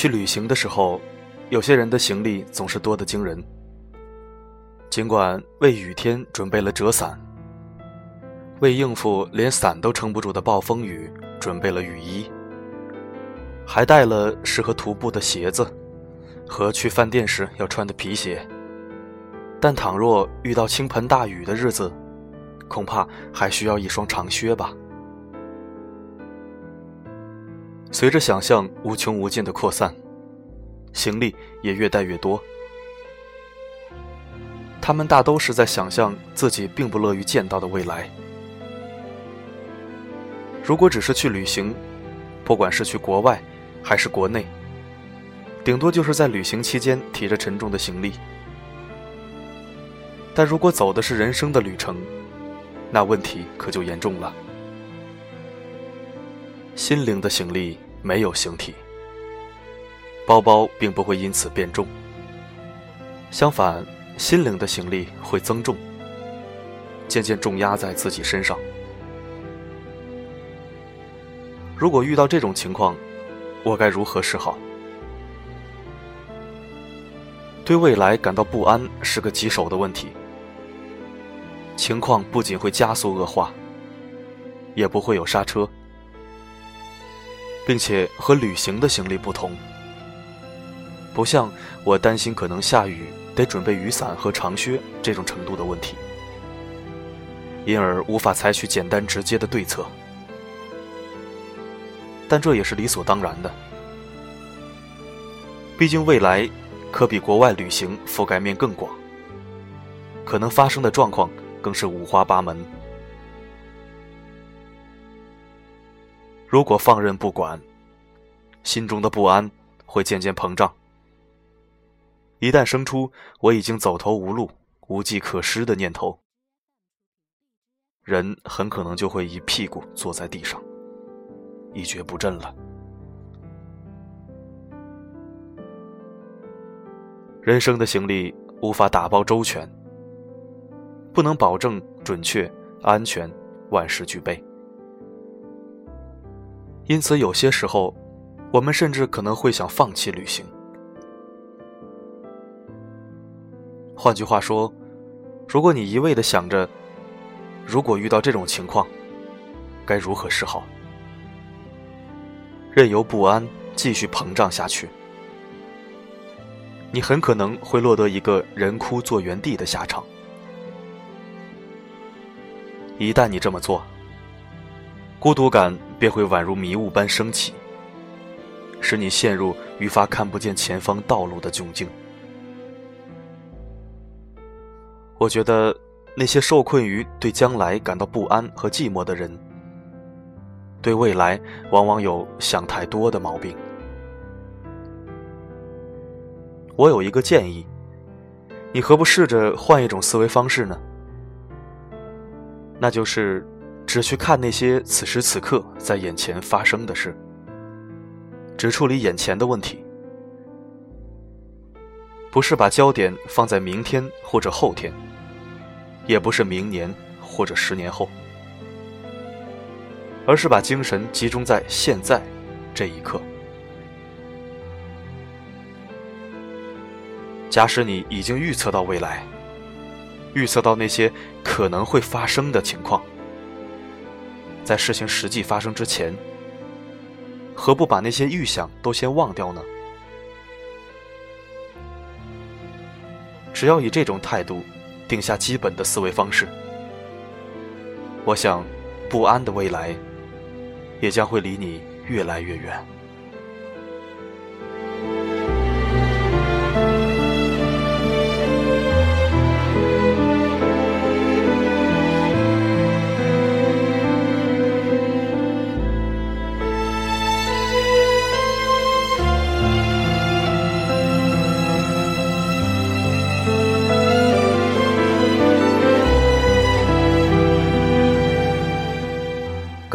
去旅行的时候，有些人的行李总是多得惊人。尽管为雨天准备了折伞，为应付连伞都撑不住的暴风雨准备了雨衣，还带了适合徒步的鞋子和去饭店时要穿的皮鞋，但倘若遇到倾盆大雨的日子，恐怕还需要一双长靴吧。随着想象无穷无尽的扩散，行李也越带越多。他们大都是在想象自己并不乐于见到的未来。如果只是去旅行，不管是去国外还是国内，顶多就是在旅行期间提着沉重的行李。但如果走的是人生的旅程，那问题可就严重了。心灵的行李没有形体，包包并不会因此变重。相反，心灵的行李会增重，渐渐重压在自己身上。如果遇到这种情况，我该如何是好？对未来感到不安是个棘手的问题。情况不仅会加速恶化，也不会有刹车。并且和旅行的行李不同，不像我担心可能下雨得准备雨伞和长靴这种程度的问题，因而无法采取简单直接的对策。但这也是理所当然的，毕竟未来可比国外旅行覆盖面更广，可能发生的状况更是五花八门。如果放任不管，心中的不安会渐渐膨胀。一旦生出我已经走投无路、无计可施的念头，人很可能就会一屁股坐在地上，一蹶不振了。人生的行李无法打包周全，不能保证准确、安全、万事俱备。因此，有些时候，我们甚至可能会想放弃旅行。换句话说，如果你一味的想着，如果遇到这种情况，该如何是好，任由不安继续膨胀下去，你很可能会落得一个人哭坐原地的下场。一旦你这么做，孤独感便会宛如迷雾般升起，使你陷入愈发看不见前方道路的窘境。我觉得那些受困于对将来感到不安和寂寞的人，对未来往往有想太多的毛病。我有一个建议，你何不试着换一种思维方式呢？那就是。只去看那些此时此刻在眼前发生的事，只处理眼前的问题，不是把焦点放在明天或者后天，也不是明年或者十年后，而是把精神集中在现在这一刻。假使你已经预测到未来，预测到那些可能会发生的情况。在事情实际发生之前，何不把那些预想都先忘掉呢？只要以这种态度定下基本的思维方式，我想，不安的未来也将会离你越来越远。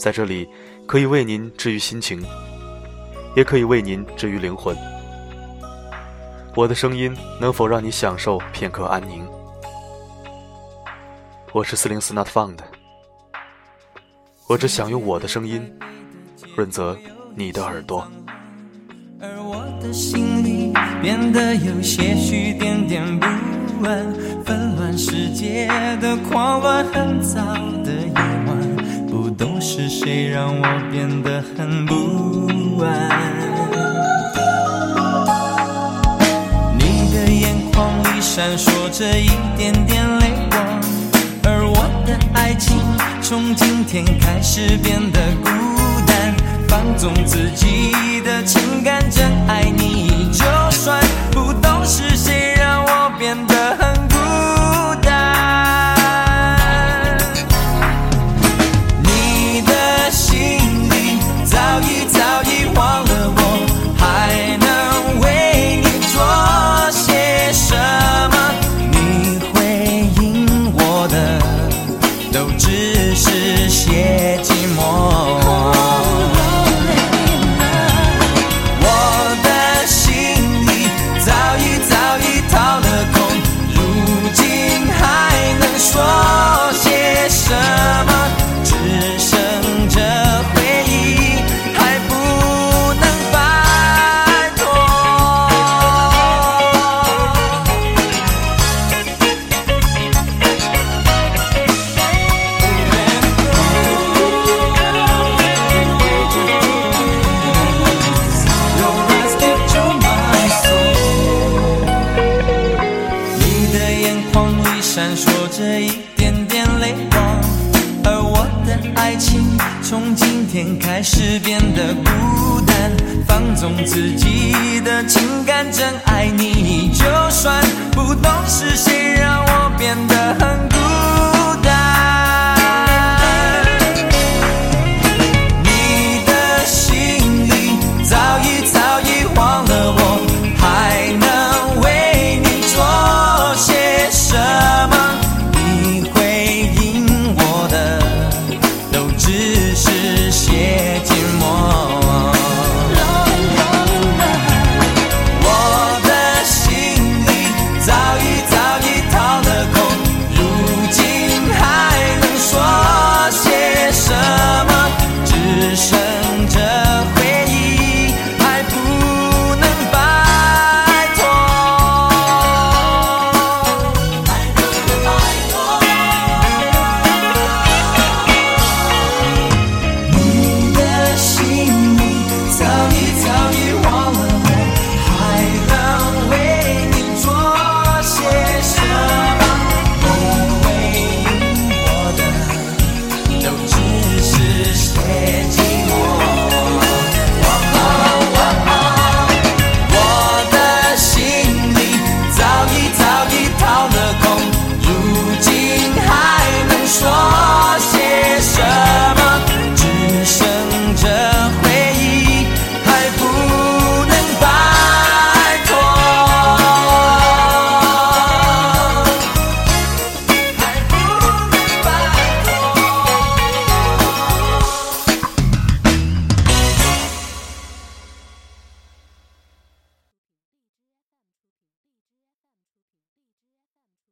在这里，可以为您治愈心情，也可以为您治愈灵魂。我的声音能否让你享受片刻安宁？我是四零四 Not Found，我只想用我的声音润泽你的耳朵。而我的心里变得有些许点点不安，纷乱世界的狂乱，很早的夜。是谁让我变得很不安。你的眼眶里闪烁着一点点泪光，而我的爱情从今天开始变得孤单，放纵自己纵自己的情感，真爱你，就算不懂是谁让我变得很。